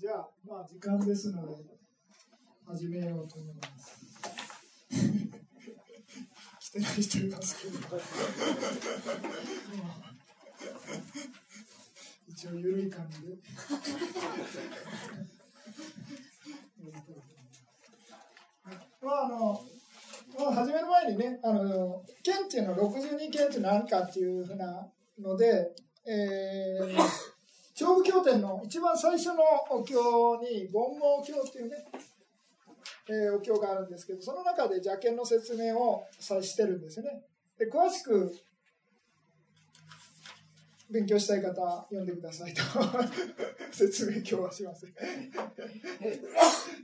じゃあ、まあ、時間ですので、始めようと思います。来てない人いますけど。一応、ゆるい感じで。まあ、あの、まあ、始める前にね、あの、県っていうのは62県って何かっていうふうなので、えー、勝負経典の一番最初のお経に「煩悩経」っていうね、えー、お経があるんですけどその中で邪剣の説明をさしてるんですよね。で詳しく勉強したい方読んでくださいと。説明今日はします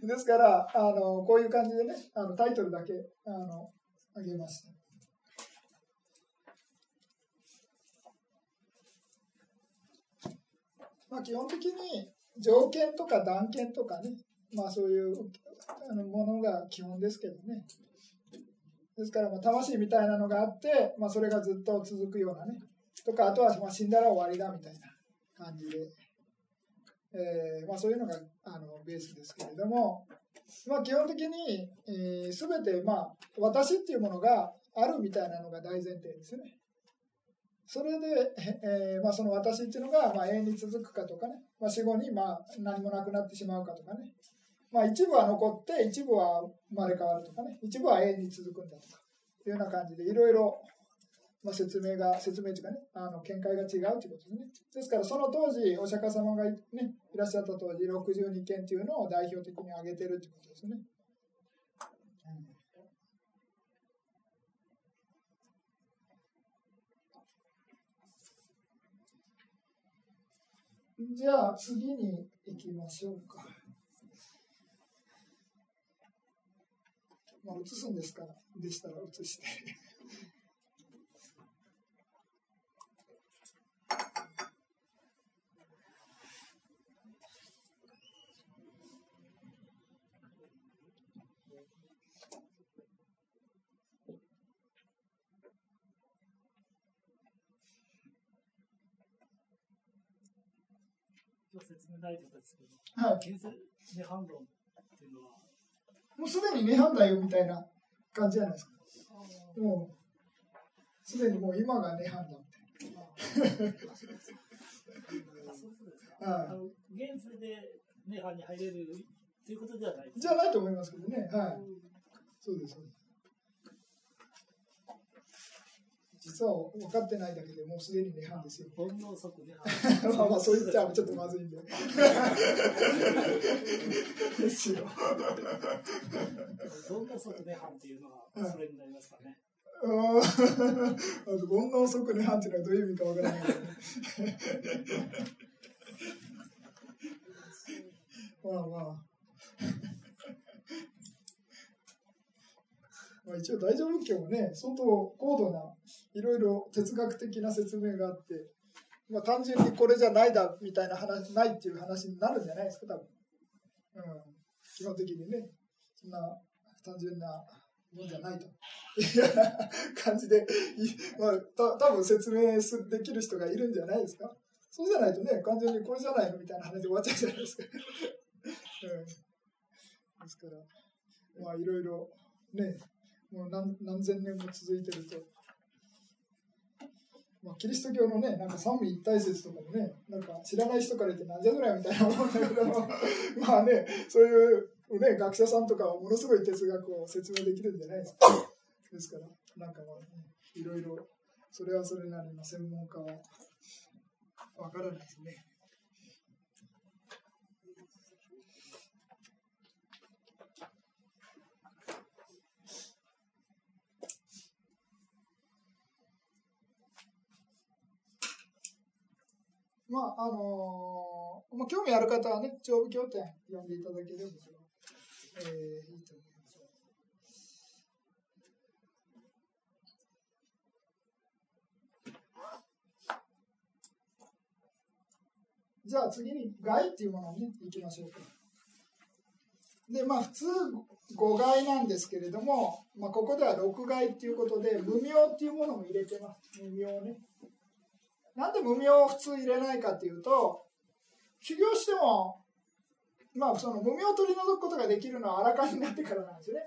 ですからあのこういう感じでねあのタイトルだけあのあげましたまあ、基本的に条件とか断件とかね、まあ、そういうあのものが基本ですけどね。ですから、まあ、魂みたいなのがあって、まあ、それがずっと続くようなね。とか、あとはまあ死んだら終わりだみたいな感じで、えーまあ、そういうのがあのベースですけれども、まあ、基本的に、えー、全て、まあ、私っていうものがあるみたいなのが大前提ですよね。それで、えーまあ、その私っていうのが、まあ、永遠に続くかとかね、まあ、死後に、まあ、何もなくなってしまうかとかね、まあ、一部は残って一部は生まれ変わるとかね。一部は永遠に続くんだとか。いうような感じでいろいろ、まあ、説明が説明というかね。あの見解が違うということですね。ですからその当時お釈迦様が、ね、いらっしゃった当時62件というのを代表的に挙げているということですね。うん。じゃあ次に行きましょうか。まあ、映すんですから、でしたら映して。説明ないとですけど、はい、論っていうのは、もうすでに涅槃だよみたいな感じじゃないですか。もう、すでにもう今が涅槃だみたいな。あの現世で涅槃に入れるということではないじゃないと思いますけどね。はい。そうです、そうです。実は分かってないだけでもうすでに涅槃ですよ。即涅槃。まあまあそう言っちゃちょっとまずいんで。ですよ。煩悩即涅槃っていうのはそれになりますかね。ああ、煩悩即涅槃っていうのはどういう意味かわからない、ね。まあまあ。まあ、一応大乗仏教もね相当高度ないろいろ哲学的な説明があって、まあ、単純にこれじゃないだみたいな話ないっていう話になるんじゃないですか多分、うん、基本的にねそんな単純なもんじゃないと。感じで、まあ、た多分説明すできる人がいるんじゃないですか。そうじゃないとね完全にこれじゃないのみたいな話で終わっちゃうじゃないですか、うん、ですからまあいろいろねもう何何千年も続いてると、まあ、キリスト教のねなんか三位一体説とかもねなんか知らない人から言ってなんじゃそりゃみたいな思うんだけど。まあねそういうね学者さんとかはものすごい哲学を説明できるんじゃないですか。ですからなんかまあ、ね、いろいろそれはそれなりの専門家はわからないですね。まああのー、まあ、興味ある方はね、長部経典読んでいただければ、えー、いいと思います。じゃあ次に害っていうものに、ね、いきましょうか。で、まあ普通5害なんですけれども、まあ、ここでは6害っていうことで、無名っていうものも入れてます。無名ね。なんで無名を普通入れないかっていうと、修行してもまあ、その無名を取り除くことができるのは荒かになってからなんですね。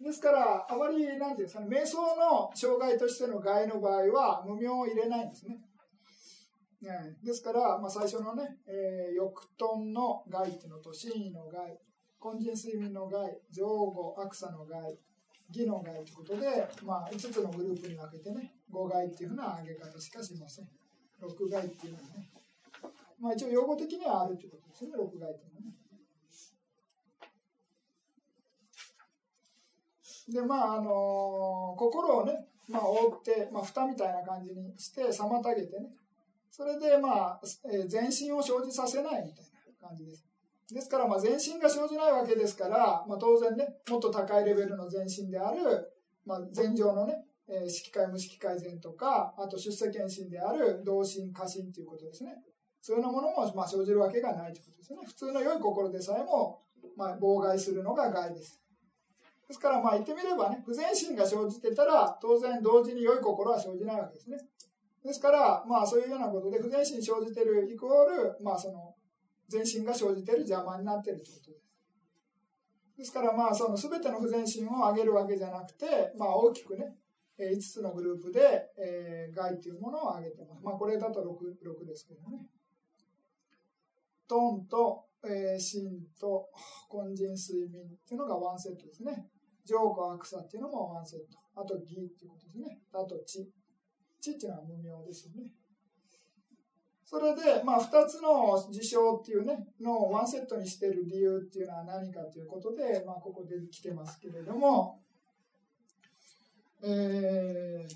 ですから、あまり、なんていうんですかね、瞑想の障害としての害の場合は、無名を入れないんですね。ねですから、まあ、最初のね、えー、翼豚の害っていうのと、真意の害、根人睡眠の害、上後、悪さの害、義の害ということで、まあ、5つのグループに分けてね、5害っていうふうな挙げ方しかしません。6害っていうのはね、まあ、一応用語的にはあるということですね、6害っていうのはね。でまああの心をね、まあ、覆って、まあ、蓋みたいな感じにして妨げてね。それでまあ、えー、全身を生じさせないみたいな感じです。ですからまあ全身が生じないわけですから、まあ、当然ねもっと高いレベルの全身である、まあ、前上のね、えー、色界無色界前とかあと出世検診である同心過信ということですねそういうものもまあ生じるわけがないということですね普通の良い心でさえも、まあ、妨害するのが害ですですからまあ言ってみればね、不全心が生じてたら、当然同時に良い心は生じないわけですね。ですから、まあそういうようなことで、不全心生じてるイコール、まあその、全身が生じてる邪魔になってるということです。ですからまあその全ての不全心を上げるわけじゃなくて、まあ大きくね、5つのグループで、えー、害というものを上げてます。まあこれだと 6, 6ですけどね。トンと、えー、心と根人睡眠っていうのがワンセットですね。浄化草っていうのもワンセット。あと義っていうことですね。あと地。地っていうのは無名ですよね。それで、まあ、2つの事象っていうね、のをワンセットにしている理由っていうのは何かということで、まあ、ここで来てますけれども、えー、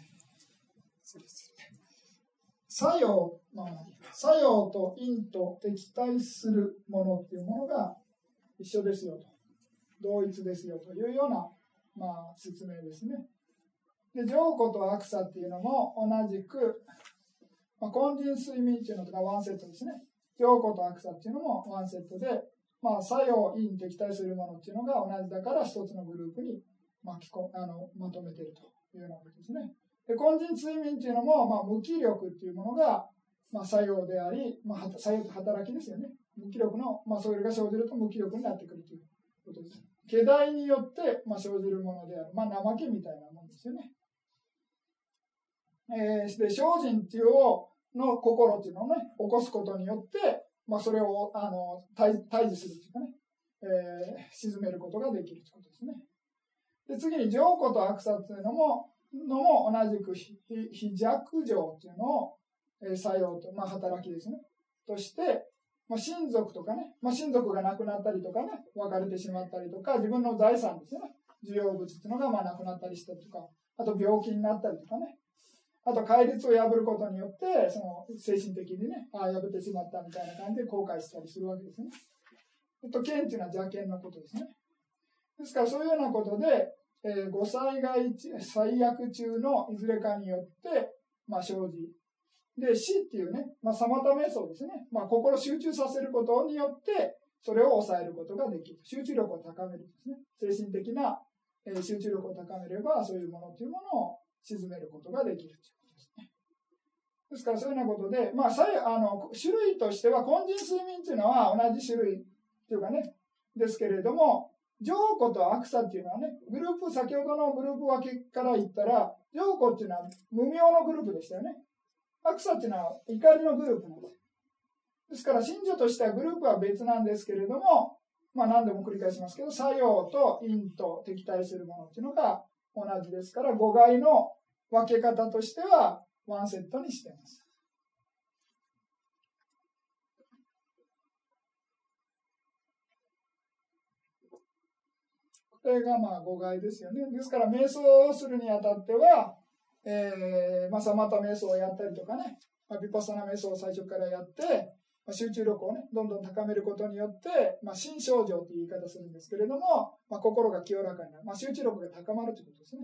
作用、まあ、作用と因と敵対するものっていうものが一緒ですよと。同一ですよというようなまあ、説明ですね。で、浄子と悪さっていうのも同じく、まあ、根人睡眠っていうのとかワンセットですね。浄子と悪さっていうのもワンセットで、まあ、作用、因、敵対するものっていうのが同じだから一つのグループに巻きこあのまとめてるというようなわけですね。で、根人睡眠っていうのも、まあ、無気力っていうものが、まあ、作用であり、まあ、作用と働きですよね。無気力の、まあ、それが生じると無気力になってくるということです。下代によって、まあ、生じるものである。まあ、怠けみたいなもんですよね。えー、で、精進っていうの心っていうのをね、起こすことによって、まあ、それを、あの、対対峙するっていうかね、えー、沈めることができるということですね。で、次に、浄子と悪さっていうのも、のも同じく非、非弱情っていうのを、えー、作用と、まあ、働きですね。として、まあ、親族とかね、まあ、親族が亡くなったりとかね、別れてしまったりとか、自分の財産ですね、需要物っていうのがまあなくなったりしたりとか、あと病気になったりとかね、あと戒律を破ることによって、その精神的にね、ああ、破ってしまったみたいな感じで後悔したりするわけですね。あと、剣っていうのは邪剣のことですね。ですから、そういうようなことで、えー、ご災害、最悪中のいずれかによって、まあ、生じで、死っていうね、まあ、サマタ瞑想ですね。まあ、心を集中させることによって、それを抑えることができる。集中力を高めるですね。精神的な、えー、集中力を高めれば、そういうものというものを沈めることができるということですね。ですから、そういうようなことで、まあ、あの種類としては、根人睡眠っていうのは同じ種類っていうかね、ですけれども、浄子と悪さっていうのはね、グループ、先ほどのグループ分けから言ったら、浄子っていうのは無名のグループでしたよね。アクサっていうのは怒りのグループなんです。ですから、信者としてはグループは別なんですけれども、まあ何度も繰り返しますけど、作用と因と敵対するものっていうのが同じですから、語外の分け方としてはワンセットにしています。これがまあ語外ですよね。ですから、瞑想をするにあたっては、えー、まあ、サマタ瞑想をやったりとかね、まあ、ビパサナ瞑想を最初からやって、まあ、集中力をね、どんどん高めることによって、まあ、心症状という言い方するんですけれども、まあ、心が清らかになる。まあ、集中力が高まるということですね。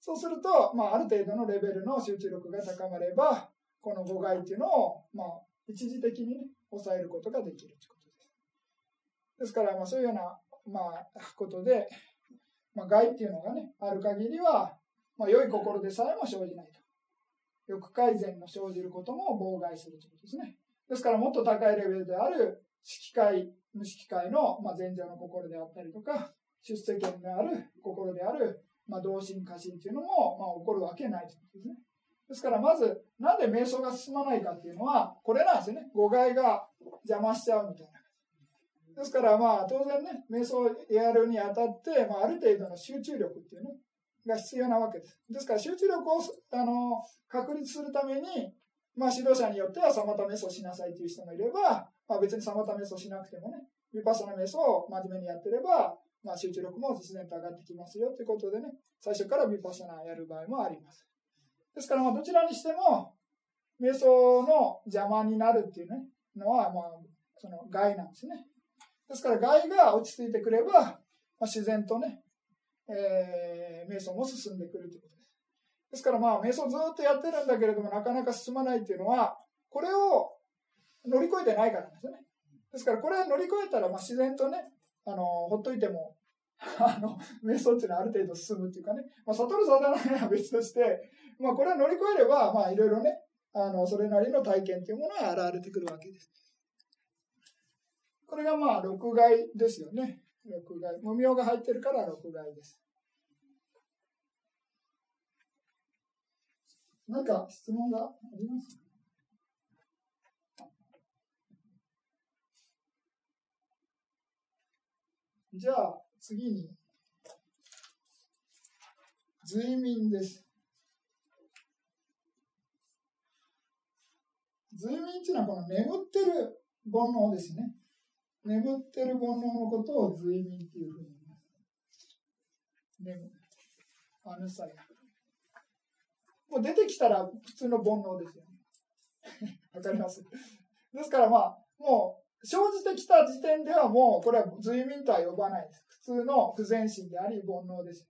そうすると、まあ、ある程度のレベルの集中力が高まれば、この誤解っていうのを、まあ、一時的に、ね、抑えることができるということです。ですから、まあ、そういうような、まあ、ことで、まあ、害っていうのがね、ある限りは、まあ、良い心でさえも生じないと。欲改善の生じることも妨害するということですね。ですからもっと高いレベルである色界、無色界の、まあ、前情の心であったりとか、出世権である心である、まあ、同心過信っていうのも、まあ、起こるわけないということですね。ですから、まず、なんで瞑想が進まないかっていうのは、これなんですよね。誤解が邪魔しちゃうみたいな。ですから、まあ、当然ね、瞑想をやるにあたって、まあ、ある程度の集中力っていうのが必要なわけです。ですから、集中力をあの確立するために、まあ、指導者によってはサマタ瞑想しなさいという人もいれば、まあ、別にサマタ瞑想しなくてもね、ヴィパッサナ瞑想を真面目にやってれば、まあ、集中力も自然と上がってきますよということでね、最初からヴィパッサナやる場合もあります。ですから、まあ、どちらにしても、瞑想の邪魔になるっていうね、のは、まあ、その害なんですね。ですから、害が落ち着いてくれば、まあ、自然とね、えー、瞑想も進んでくるということです。ですから、まあ、瞑想ずっとやってるんだけれども、なかなか進まないっていうのは、これを乗り越えてないからなんですよね。ですから、これを乗り越えたら、まあ、自然とね、あの、ほっといても、あの、瞑想っていうのはある程度進むっていうかね、まあ、悟る悟らないは別として、まあ、これを乗り越えれば、まあ、いろいろね、あの、それなりの体験というものが現れてくるわけです。これがまあ、録害ですよね。録害。無名が入ってるから録害です。何か質問がありますか？じゃあ、次に、随眠です。随眠っていうのはこの眠ってる煩悩ですね。眠ってる煩悩のことを随眠っていうふうに言います。眠。アヌサヤ。もう出てきたら普通の煩悩ですよね。わかりますですからまあ、もう生じてきた時点ではもうこれは随眠とは呼ばないです。普通の不全心であり煩悩です。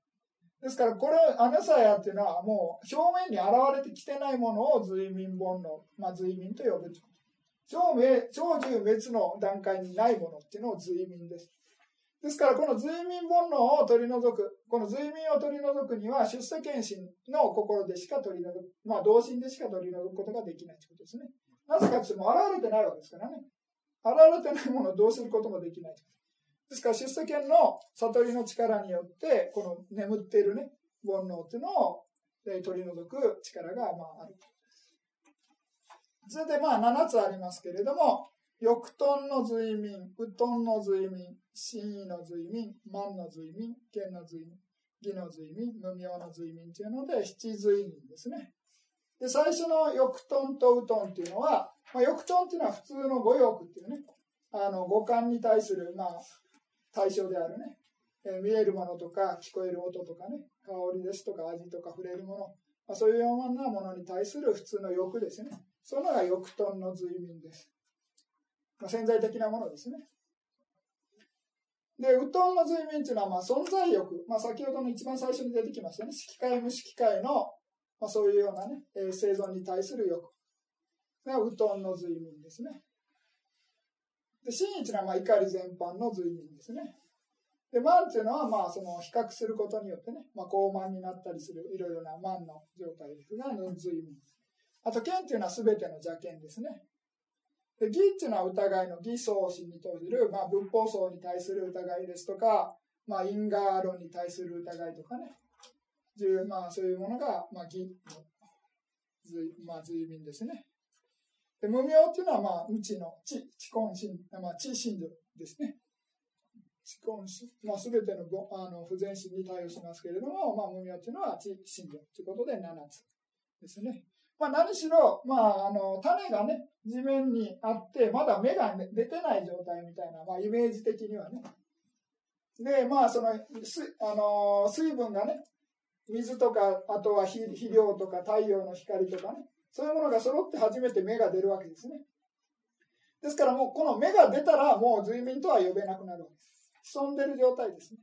ですから、これ、アナサヤっていうのは、もう表面に現れてきてないものを随眠煩悩、まあ、随眠と呼ぶと。長長寿滅の段階にないものっていうのを随眠です。ですから、この随眠煩悩を取り除く、この随眠を取り除くには、出世検診の心でしか取り除く、まあ、同心でしか取り除くことができないということですね。なぜかというと、現れてないわけですからね。現れてないものをどうすることもできないですから、出世権の悟りの力によって、この眠っているね、煩悩っていうのを取り除く力がまあある。それでまあ7つありますけれども、翼遁の随眠、右遁の随眠、真意の随眠、万の随眠、剣の随眠、義の随眠、無明の随眠というので七随眠ですね。で、最初の翼遁と右遁っていうのは、まあ、翼遁っていうのは普通の五欲っていうね、あの五感に対する、まあ、対象であるね、えー、見えるものとか聞こえる音とかね香りですとか味とか触れるもの、まあ、そういうようなものに対する普通の欲ですね。そのが欲遁の随眠です、潜在的なものですねで、ウトンの随眠っていうのは、まあ、存在欲。まあ、先ほどの一番最初に出てきましたね。色界無色界の、まあ、そういうようなね、えー、生存に対する欲。がウトンの随眠ですね。で、真一のはまあ怒り全般の随眠ですね。で、慢っていうのは、まあ、その比較することによってね、まあ、高慢になったりするいろいろな慢の状態ですが、ヌン随眠。あと、剣っていうのは全ての邪剣ですね。で、義っていうのは疑いの義相心に投じる、まあ、仏法僧に対する疑いですとか、まあ、因果論に対する疑いとかね、まあ、そういうものが、まあ、義の随,、まあ、随眠ですね。で無明っていうのは、まあ、無知の知、知根心、まあ、知心ですね。知根心、まあ、すべてのあの不全心に対応しますけれども、まあ、無明っていうのは知心情ということで7つですね。まあ、何しろ、まあ、あの、種がね、地面にあって、まだ芽が、出てない状態みたいな、まあ、イメージ的にはね。で、まあ、その、すあの水分がね、水とか、あとは肥料とか太陽の光とかね、そういうものが揃って初めて芽が出るわけですね。ですからもうこの芽が出たらもう随眠とは呼べなくなるわけです。潜んでる状態ですね。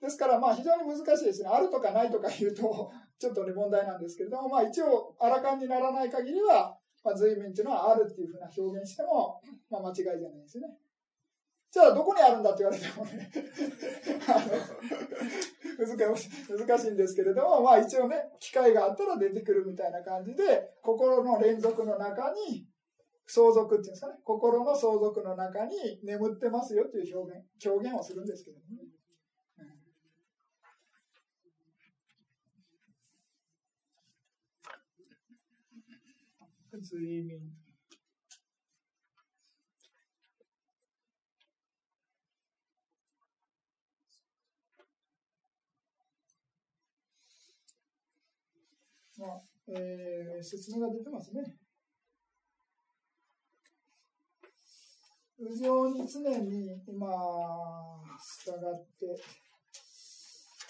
ですからまあ非常に難しいですね。あるとかないとか言うとちょっとね問題なんですけれども、まあ一応あらかんにならない限りは、まあ、随眠っていうのはあるっていうふうな表現しても、まあ間違いじゃないですね。じゃあどこにあるんだって言われてもね難しいんですけれども、まあ一応ね、機会があったら出てくるみたいな感じで、心の連続の中に、相続っていうんですかね、心の相続の中に眠ってますよという表現、表現をするんですけどね。睡眠。まあ、えー、説明が出てますね。無常に常に今、従って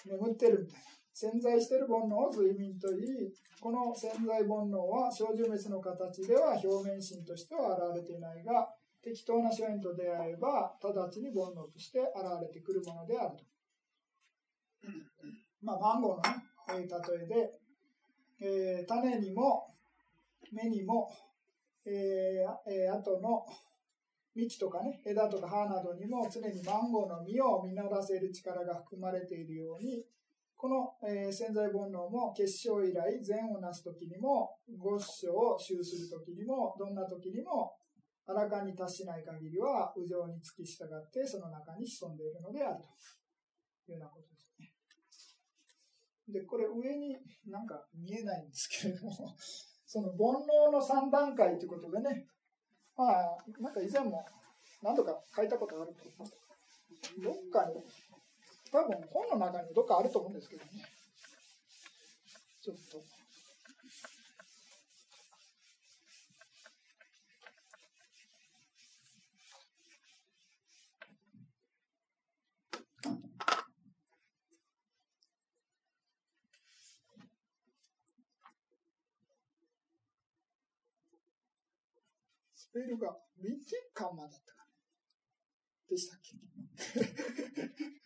眠ってるみたいな。潜在してる煩悩を随眠といい、この潜在煩悩は生じ滅の形では表面心としては現れていないが、適当な諸縁と出会えば、直ちに煩悩として現れてくるものであると。まあ、マンゴーの、ね、例えで、えー、種にも、芽にも、えーえー、後の幹とかね、枝とか葉などにも常にマンゴーの実を実らせる力が含まれているように、この、えー、潜在煩悩も結晶以来善をなす時にも、五章を修する時にも、どんな時にも、あらかに達しない限りは、右上に付き従って、その中に潜んでいるのであるというようなことですね。で、これ上になんか見えないんですけれども、その煩悩の3段階ということでね、まあ、なんか以前も何度か書いたことあると思う。どっかに、多分本の中にどっかあると思うんですけどね。ちょっと。スペルがウィティカマだったかでしたっけ？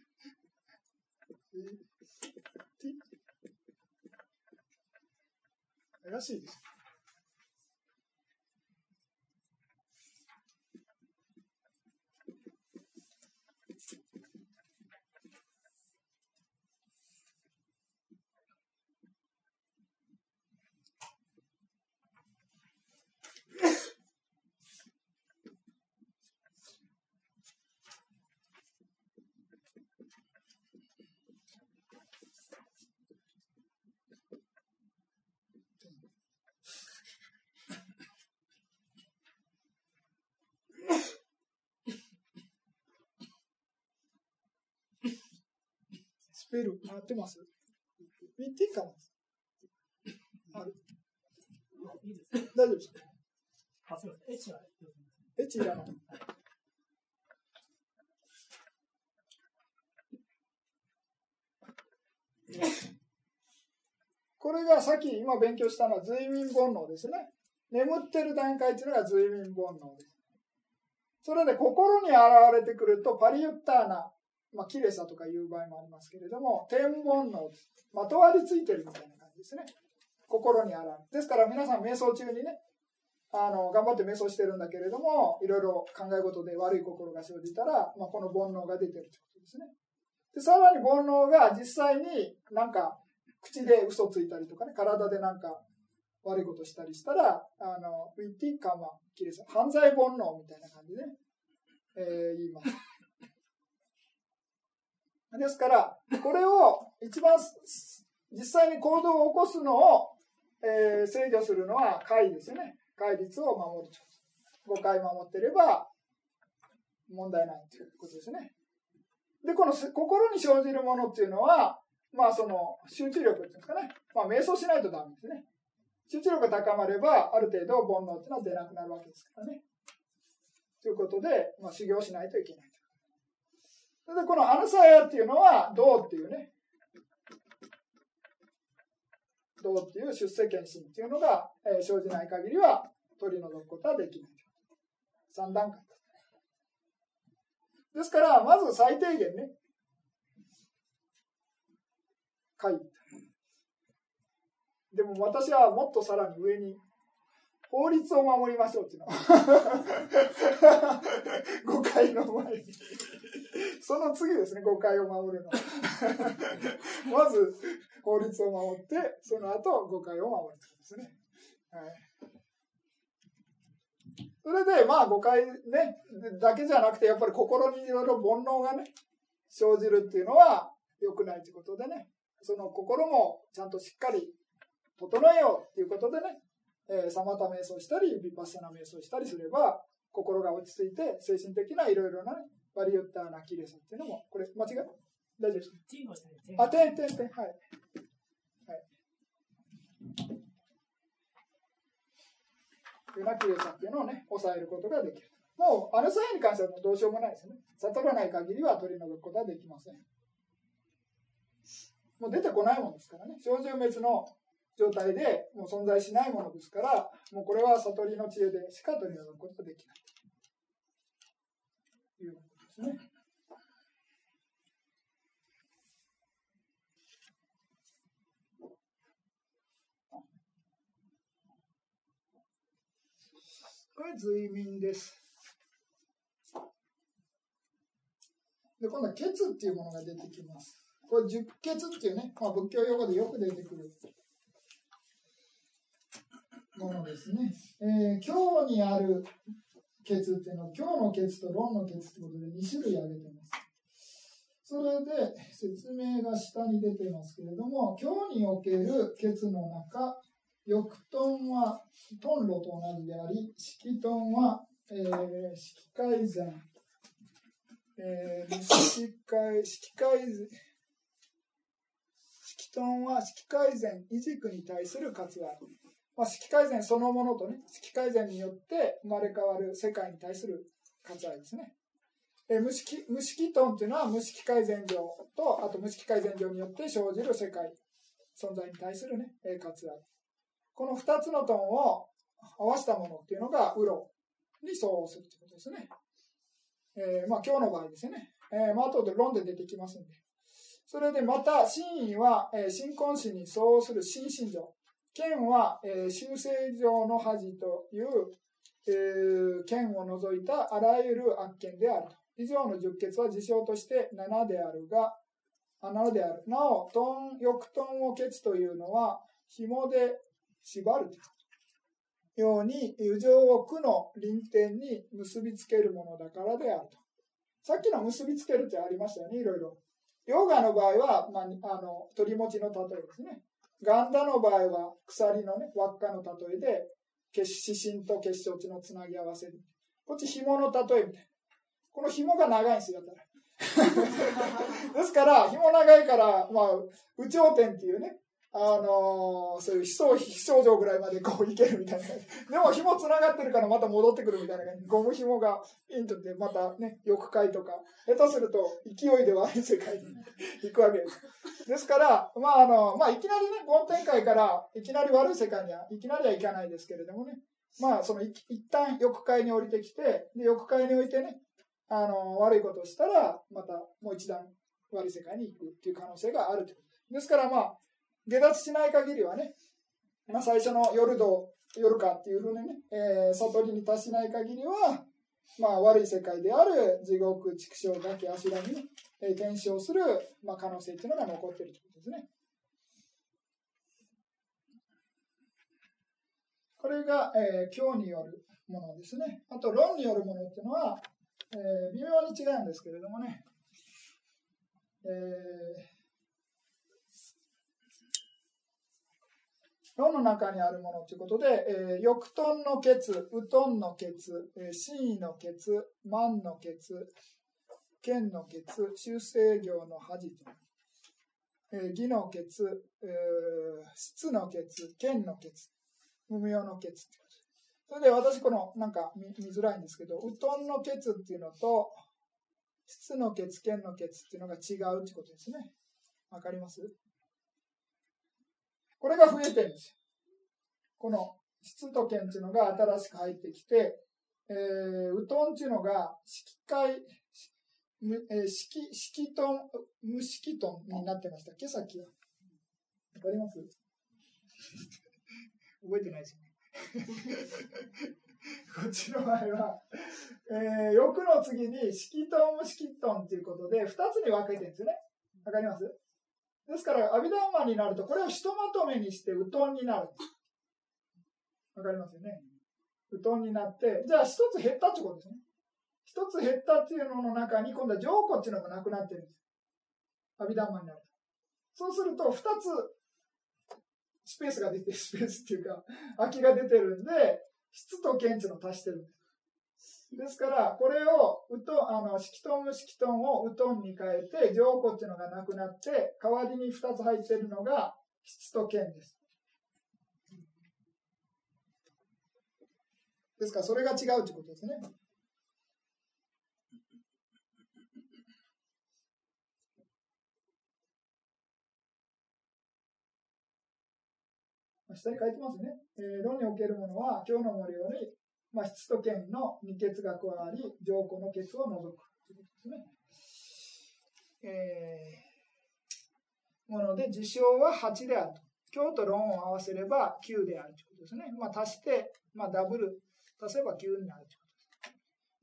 怪しいです。スペル合ってます見ていいかなある大丈夫ですかあ、すみません。H は。H いらない。これがさっき今勉強したのは随眠煩悩ですね。眠ってる段階っていうのが随眠煩悩です。それで心に現れてくるとパリユッターナまあ、綺麗さとかいう場合もありますけれども、天文のまとわりついてるみたいな感じですね。心にあらんですから皆さん瞑想中にね、あの、頑張って瞑想してるんだけれども、いろいろ考え事で悪い心が生じたら、まあ、この煩悩が出てるということですね。で、さらに煩悩が実際になんか、口で嘘ついたりとかね、体でなんか悪いことしたりしたら、あの、ウィティカマ、キレさ、犯罪煩悩みたいな感じで、ね、えー、言います。ですから、これを一番実際に行動を起こすのを、えー、制御するのは戒ですよね。戒律を守ると。5回守ってれば問題ないということですね。で、この心に生じるものっていうのは、まあその集中力っていうんですかね。まあ瞑想しないとダメですね。集中力が高まれば、ある程度煩悩っていうのは出なくなるわけですからね。ということで、まあ修行しないといけない。それで、このアヌサヤっていうのは、銅っていうね、銅っていう出世権心っていうのが、えー、生じない限りは取り除くことはできない。3段階。ですから、まず最低限ね、書いでも私はもっとさらに上に法律を守りましょうっていうの。誤解の前に。その次ですね、誤解を守るの。まず、法律を守って、その後、誤解を守るということですね。はい。それで、まあ誤解ね、だけじゃなくて、やっぱり心にいろいろ煩悩がね、生じるっていうのは良くないということでね、その心もちゃんとしっかり整えようっていうことでね、えー、サマタ瞑想したり、ビパッサナ瞑想したりすれば、心が落ち着いて、精神的ないろいろなね、バリュッターなキレサっていうのも、これ間違い大丈夫ですか？あ、点、点、点、はい。はい。いうなキレサっていうのをね、抑えることができる。もう、あの際に関してはもうどうしようもないですね。悟らない限りは取り除くことはできません。もう出てこないものですからね。症状滅の状態でもう存在しないものですから、もうこれは悟りの知恵でしか取り除くことができない。ということですね。これ随眠です。で、今度は血っていうものが出てきます。これ十血っていうね、まあ、仏教用語でよく出てくるものですね。えー、今日にある血っていうのは、今日の血と論の血ってことで2種類挙げてます。それで説明が下に出てますけれども、今日における血の中、翼トンはトンロと同じであり、色トンは、えー、色改善、えー、色改、色改善、色トンは色改善、異軸に対する活動。まあ、色改善そのものとね、色改善によって生まれ変わる世界に対する割愛ですね。え無色無色トンっていうのは無色改善上と、あと無色改善上によって生じる世界、存在に対するね、割愛。この二つのトンを合わせたものっていうのが、ウロに相応するということですね。えー、まあ今日の場合ですね。えー、まあ後で論で出てきますんで。それでまた、真意は、えー、新婚子に相応する新心情。剣は、えー、修正上の恥という、えー、剣を除いたあらゆる悪剣であると。以上の十血は事象として7であるが、あ7である。なお、トン、翼トンを血というのは、紐で縛るように、友情を苦の臨点に結びつけるものだからであると。さっきの結びつけるってありましたよね、いろいろ。ヨガの場合は、まあ、あの、鳥持ちの例えですね。ガンダの場合は鎖のね、輪っかの例えで、指針と結晶地のつなぎ合わせる。こっち紐の例えみたいな。この紐が長いんですよ、だから。ですから、紐長いから、まあ、有頂天っていうね、あのー、そういう非症非症状ぐらいまでこういけるみたいな。でも紐つながってるからまた戻ってくるみたいな感じ。ゴム紐がインとってまたね、翼界とか、下手すると勢いで悪い世界に行くわけです。ですから、まああの、まあいきなりね、梵天界からいきなり悪い世界にはいきなりはいかないですけれどもね。まあその一旦翼界に降りてきて、で、翼界においてね、あの、悪いことをしたら、またもう一段悪い世界に行くっていう可能性があると。ですからまあ、下脱しない限りはね、まあ、最初の夜ど夜かっていうふうにね、えー、悟りに達しない限りは、まあ、悪い世界である地獄、畜生だけあしらに、ね、えー、転生する、まあ、可能性っていうのが残ってるということですね。これが、えー、教によるものですね。あと、論によるものっていうのは、えー、微妙に違うんですけれどもね、えー世の中にあるものということで、えー、翼トンのケツ、ウトンのケツ、えー、真意のケツ、万のケツ、剣のケツ、修正業の恥と、えー、義のケツ、えー、質のケツ、剣のケツ、無名のケツ。それで私このなんか見見づらいんですけど、ウトンのケツっていうのと、質のケツ、剣のケツっていうのが違うってことですね。わかります？これが増えてるんですよ。この質と剣っていうのが新しく入ってきて、えー、ウトンっていうのが色界、えー、色、色トン、無色トンになってましたっけ？さっきは。わかります？覚えてないですよね。こっちの場合は、えー、欲の次に色トン、無色トンっていうことで、二つに分けてるんですよね。わかります？ですから、アビダンマになると、これをひとまとめにして、うとんになる。わかりますよね？うとんになって、じゃあ一つ減ったってことですね。一つ減ったっていうのの中に、今度は浄庫っていうのがなくなってるんです。阿弥陀マになると。そうすると、二つスペースが出て、スペースっていうか、空きが出てるんで、質と検知の足してるんです。ですから、これを、うと、あの、色トン色トンをうとんに変えて、浄庫っていうのがなくなって、代わりに二つ入ってるのが質と検です。ですから、それが違うということですね。下に書いてますね。えー、論におけるものは、今日の森より、まあ、質と剣の二欠が加わり、上皇の欠を除くということですね。えー、もので、事象は8であると。今日と論を合わせれば9であるということですね。まあ、足して、まあ、ダブル、足せば9になるというこ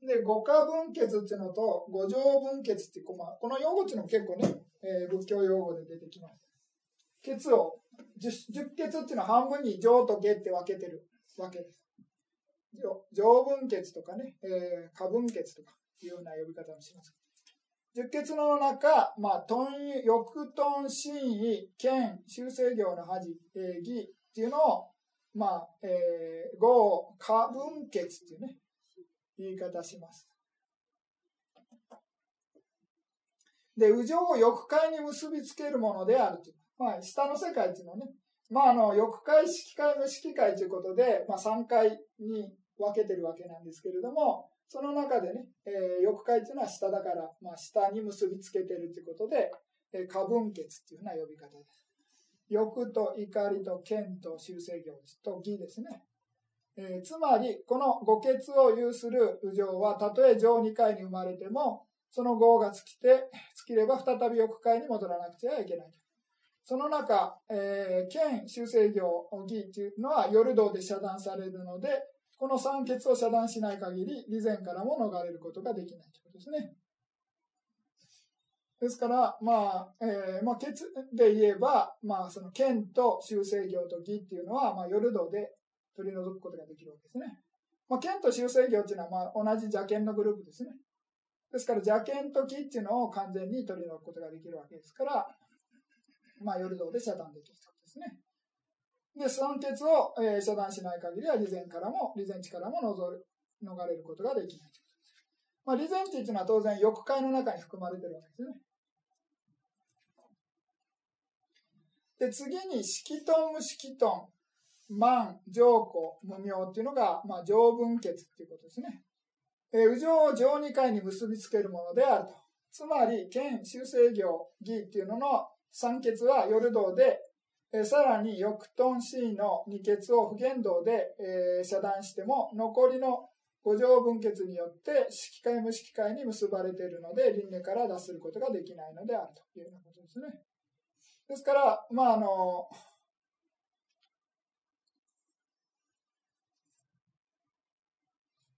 とです。で、五化分欠っていうのと五条分欠っていう、まあ、この用語っていうのも結構ね、えー、仏教用語で出てきます。欠を十欠っていうのは半分に上と下って分けてるわけです。上分欠とかね、えー、下分欠とかいうような呼び方をします。十欠の中、まあ、トン、翼トン、真意、剣、修正業の恥、えー、義っていうのを、まあ、えー、五、下分欠っていうね、言い方します。で、右上を欲界に結びつけるものであるという。まあ、下の世界っていうのはね、まあ、あの、欲界、色界、無色界ということで、まあ、3回に分けてるわけなんですけれども、その中でね、えー、欲界っていうのは下だから、まあ、下に結びつけてるということで、えー、過分欠っていうふうな呼び方です。欲と怒りと剣と修正業と義ですね。えー、つまり、この五欠を有する右上は、たとえ上二回に生まれても、その業が尽きて、尽きれば再び欲界に戻らなくてはいけない。その中、えー、県修正業義というのは夜道で遮断されるので、この三欠を遮断しない限り、備前からも逃れることができないということですね。ですから、まあ、えー、まあ、欠で言えば、まあ、その剣と修正業と義っていうのは、まあ、夜道で取り除くことができるわけですね。まあ、剣と修正業っていうのは、まあ、同じ邪剣のグループですね。ですから、邪剣と義っていうのを完全に取り除くことができるわけですから、まあ、夜道で遮断できるということですね。で、酸欠を、えー、遮断しない限りは、利前からも、利前地からも逃れることができない。まあ、利前地というのは当然、欲界の中に含まれてるわけですね。で、次に、色トン、無色トン、満、上古、無名っていうのが、まあ、上分血っていうことですね。えー、右上を上二回に結びつけるものであると。つまり、剣、修正業、義っていうのの三欠は夜道で、え、さらに翼トン C の二欠を不言動で、えー、遮断しても、残りの五条分欠によって色界無色界に結ばれているので、輪廻から脱することができないのであるというようなことですね。ですから、まあ、あの、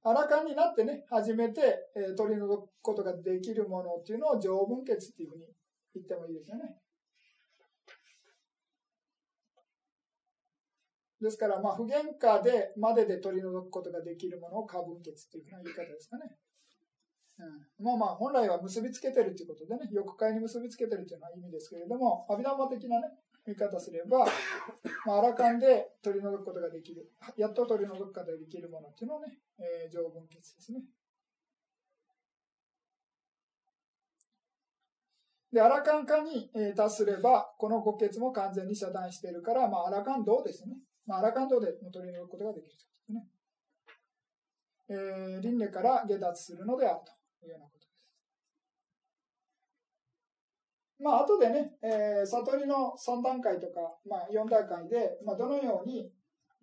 アラカンになってね、初めて、えー、取り除くことができるものっていうのを条分欠っていうふうに言ってもいいですよね。ですから、まあ、不原価で、までで取り除くことができるものを過分欠というふうな言い方ですかね。うん、まあまあ、本来は結びつけてるということでね、欲界に結びつけてるというのは意味ですけれども、阿弥陀的なね、見方すれば、まあ、アラカンで取り除くことができる、やっと取り除くことができるものっていうのをね、えー、条文欠ですね。で、アラカン化に達すれば、この五欠も完全に遮断しているから、まあ、アラカン道ですね。まあ、アラカン道で取り除くことができるということですね。えー、輪廻から下脱するのであるというようなことです。まあ、後でね、えー、悟りの3段階とか、まあ、4段階で、まあ、どのように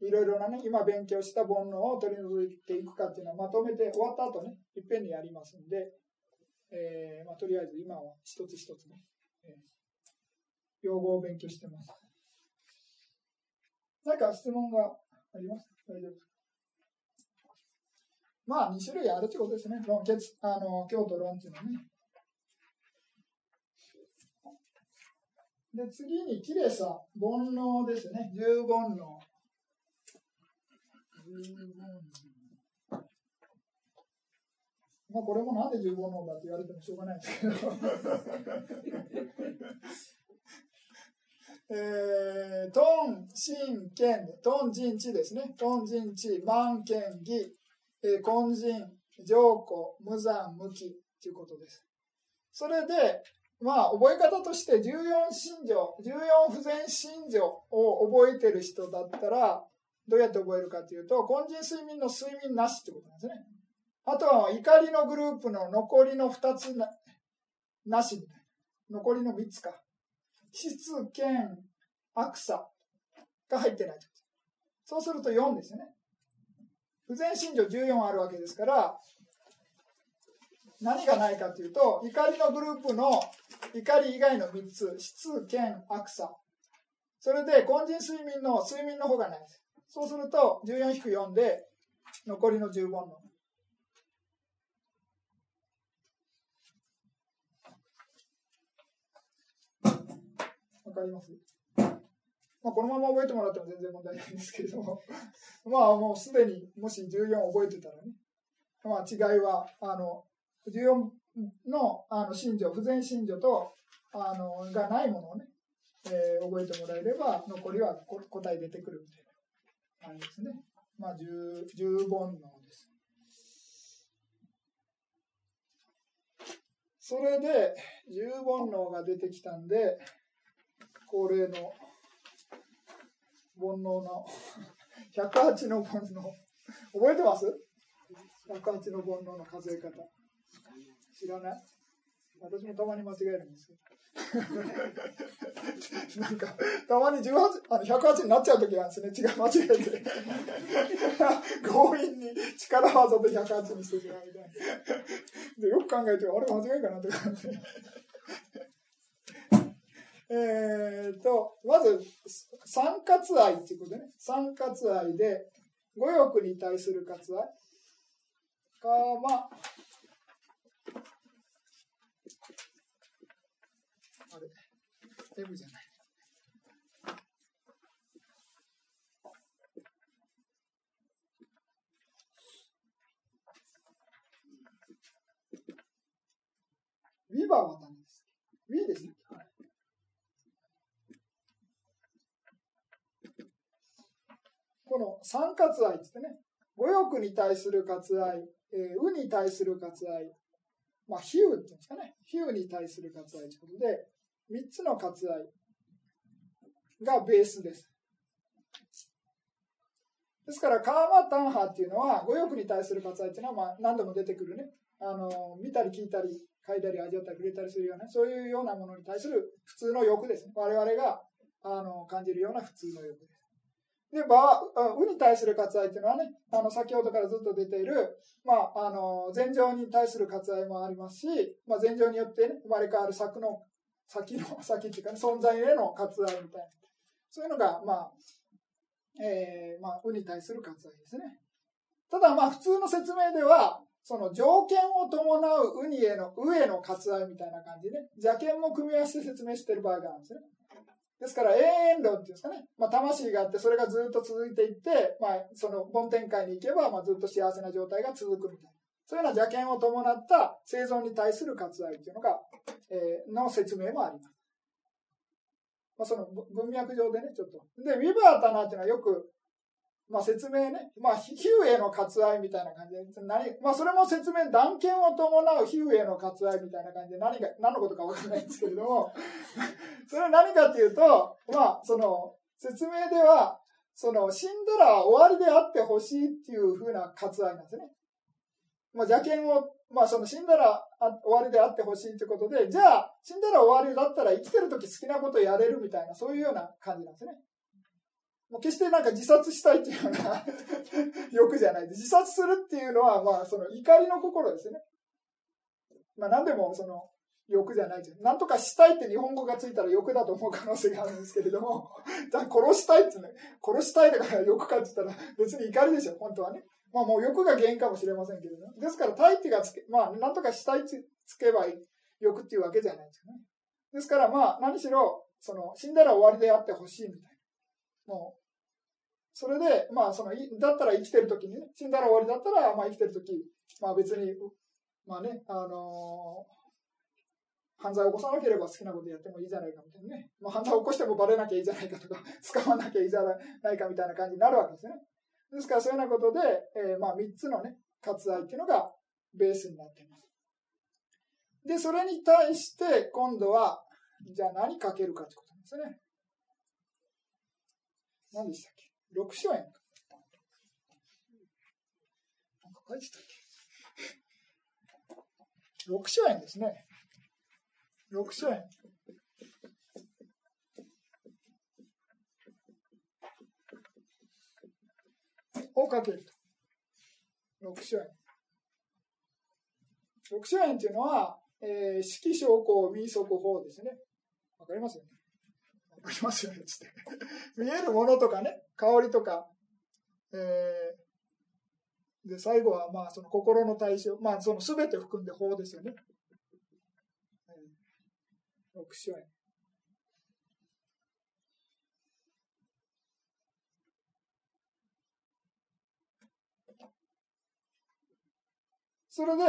いろいろなね、今勉強した煩悩を取り除いていくかっていうのをまとめて終わった後ね、いっぺんにやりますんで、えーまあ、とりあえず今は一つ一つね、えー、用語を勉強してます。何か質問があります？大丈夫ですか？まあ、2種類あるってことですね。論決、あの、京都論っていうのね。で、次に、きれさ、煩悩ですね。十煩悩。十煩悩。まあ、これもなんで十煩悩だって言われてもしょうがないですけど。えー、トン、シン、ケン、トン、ジン、チですね。トン、ジン、チ、マン、ケン、ギ、えー、コンジン、ジョーコ、無残、無期ということです。それで、まあ、覚え方として14信条、14不全信条を覚えてる人だったら、どうやって覚えるかというと、根人睡眠の睡眠なしってことなんですね。あとは、怒りのグループの残りの2つななし。残りの3つか。質、剣、悪さが入ってないそうすると4ですよね。不全信条14あるわけですから、何がないかというと、怒りのグループの怒り以外の3つ、質、剣、悪さ。それで、根人睡眠の睡眠の方がないです。そうすると、14-4で、残りの10本の。わかります？まあ、このまま覚えてもらっても全然問題ないんですけれども、まあもうすでにもし14覚えてたらね、まあ違いは、あの、14のあの信条、不全信条と、あの、がないものをね、えー、覚えてもらえれば、残りは答え出てくるみたいな感じですね。まあ、十、十本能です。それで、十本能が出てきたんで、恒例の煩悩の 108の煩悩。覚えてます ?108 の煩悩の数え方。知らない？私もたまに間違えるんですよ。なんかたまに18あの108になっちゃう時があるんですね。違う間違えて。強引に力技で108にしてしまうみたいな。でよく考えてあれ間違いかなって感じ。えーと、まず、三割愛っていうことね、三割愛で、五欲に対する割愛。かま、あれ、M じゃない。ウィバーはダメです。ウィですね。この三割愛ってね、五欲に対する割愛、えー、うに対する割愛、まあ、比喩っていうんですかね、比喩に対する割愛ということで、三つの割愛がベースです。ですから、カーマタンハっていうのは、五欲に対する割愛っていうのは、まあ、何度も出てくるね、あの、見たり聞いたり、嗅いだり味わったり触れたりするような、そういうようなものに対する普通の欲ですね。我々が、あの、感じるような普通の欲です。で、ば、うに対する割愛っていうのはね、あの、先ほどからずっと出ている、まあ、あの、前情に対する割愛もありますし、まあ、前情によってね、生まれ変わる作の、先の、先っていうかね、存在への割愛みたいな。そういうのが、まあ、えー、まあ、うに対する割愛ですね。ただ、まあ、普通の説明では、その条件を伴うウニへの、うへの割愛みたいな感じでね、邪剣も組み合わせて説明している場合があるんですね。ですから永遠論っていうんですかね、まあ、魂があってそれがずっと続いていって、まあ、その梵天界に行けば、まあ、ずっと幸せな状態が続くみたいな。そういうような邪険を伴った生存に対する割愛っていうのが、えー、の説明もあります。まあ、その文脈上でね、ちょっと。で、ウィバータナっていうのはよくまあ説明ね、まあ比喩への割愛みたいな感じで、何まあそれも説明、断言を伴う比喩への割愛みたいな感じで何が、何のことかわからないんですけれども、それは何かっていうと、まあその説明では、その死んだら終わりであってほしいっていうふうな割愛なんですね。まあ邪剣を、まあその死んだら終わりであってほしいということで、じゃあ死んだら終わりだったら生きてる時好きなことやれるみたいな、そういうような感じなんですね。もう決してなんか自殺したいっていうような欲じゃないで、自殺するっていうのは、まあ、その怒りの心ですね。まあ、何でもその欲じゃないなんとかしたいって日本語がついたら欲だと思う可能性があるんですけれども、殺したいってね、殺したいだから欲かって言ったら別に怒りでしょ、本当はね。まあもう欲が原因かもしれませんけども。ですから、大気がつけ、まあ、なんとかしたいつけば欲っていうわけじゃないですよね。ですから、まあ、何しろ、その、死んだら終わりであってほしいみたいな。もう、それで、まあ、その、だったら生きてる時にね、死んだら終わりだったら、まあ生きてる時、まあ別に、まあね、あのー犯罪を起こさなければ好きなことやってもいいじゃないかみたいなね。まあ、犯罪を起こしてもバレなきゃいいじゃないかとか、捕まなきゃいいじゃないかみたいな感じになるわけですね。ですから、そういうようなことで、えー、まあ、3つのね、割愛っていうのがベースになっています。で、それに対して、今度は、じゃあ何かけるかってことなんですね。何でしたっけ ?6 兆円か。なんか書いてたっけ ?6 兆円ですね。6兆円。をかけると。6兆円。6兆円っていうのは、えー、式証拠民則法ですね。わかりますよね？わかりますよね。つって。見えるものとかね、香りとか、えー、で、最後は、まあ、その心の対象、まあ、その全て含んで法ですよね。6兆円。それで、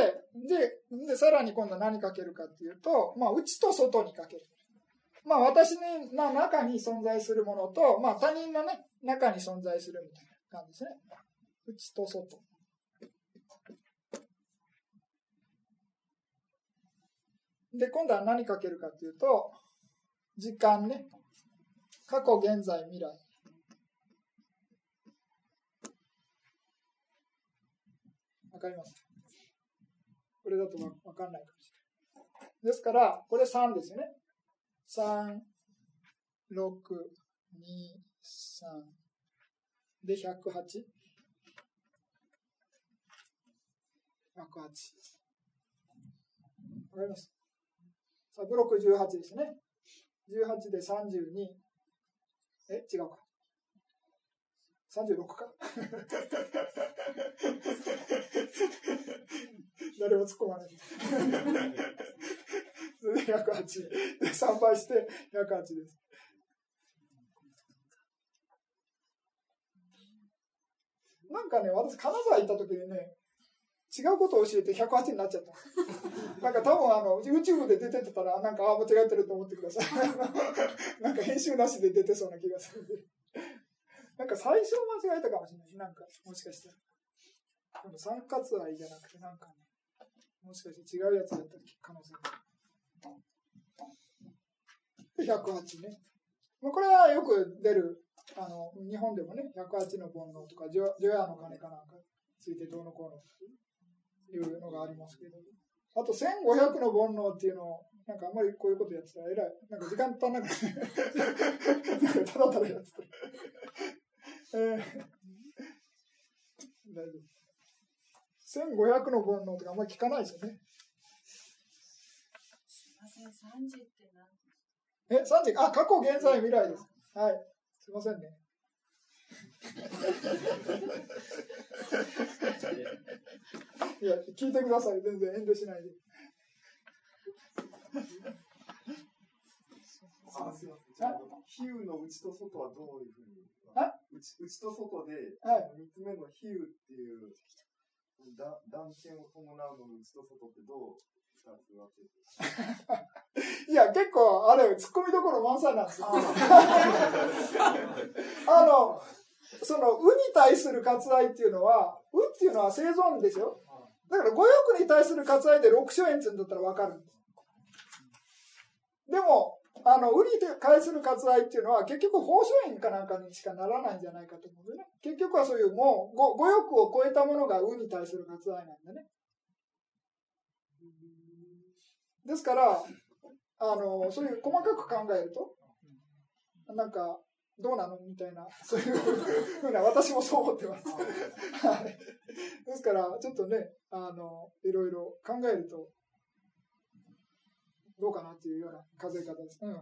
で、で、さらに今度何かけるかっていうと、まあ、内と外にかける。まあ、私の中に存在するものと、まあ、他人のね、中に存在するみたいな感じですね。内と外。で、今度は何かけるかっていうと、時間ね。過去、現在、未来。わかります？これだとわかんないかもしれない。ですから、これ3ですよね。3、6、2、3。で、108。108。わかります？サブロック18ですね。18で32。え、違うか。36か。誰も突っ込まない。それで108。で、3倍して108です。なんかね、私、金沢行った時にね、違うことを教えて108になっちゃった。なんか多分あの、YouTube で出てたら、なんか、ああ、間違ってると思ってください。なんか編集なしで出てそうな気がする。なんか最初間違えたかもしれない。なんか、もしかしたら。でも三割愛じゃなくて、なんかね、もしかして違うやつだった可能性が。108ね。まあ、これはよく出る、あの、日本でもね、108の煩悩とか、除夜の鐘かなんかついてどうのこうのいうのがありますけど、あと1500の煩悩っていうのを、なんかあんまりこういうことやってたら偉い。なんか時間足んなくて、なんかただただやってた。えー、大丈夫。1500の煩悩とかあんまり聞かないですよね。すみません、3時って何え、3時？あ、過去、現在、未来です。はい。すみませんね。いや、聞いてください。全然遠慮しないで。あ、すみません。比喩の内と外はどういうふうに？内内と外で、はい、3つ目の比喩っていうだ断点を伴うの内と外ってどう？2つ分け いや、結構、あれ、突っ込みどころ満載なんですよ。あの、その、うに対する割愛っていうのは、うっていうのは生存ですよ。だから、五欲に対する割愛で6兆円って言うんだったら分かるんです。でも、あの、うに対する割愛っていうのは、結局、宝書院かなんかにしかならないんじゃないかと思うんでね。結局はそういう、もう、五欲を超えたものがうに対する割愛なんでね。ですから、あの、そういう細かく考えると、なんか、どうなの？みたいな、そういうふうな、私もそう思ってます。はい。ですから、ちょっとね、あの、いろいろ考えると、どうかなっていうような数え方です。うん。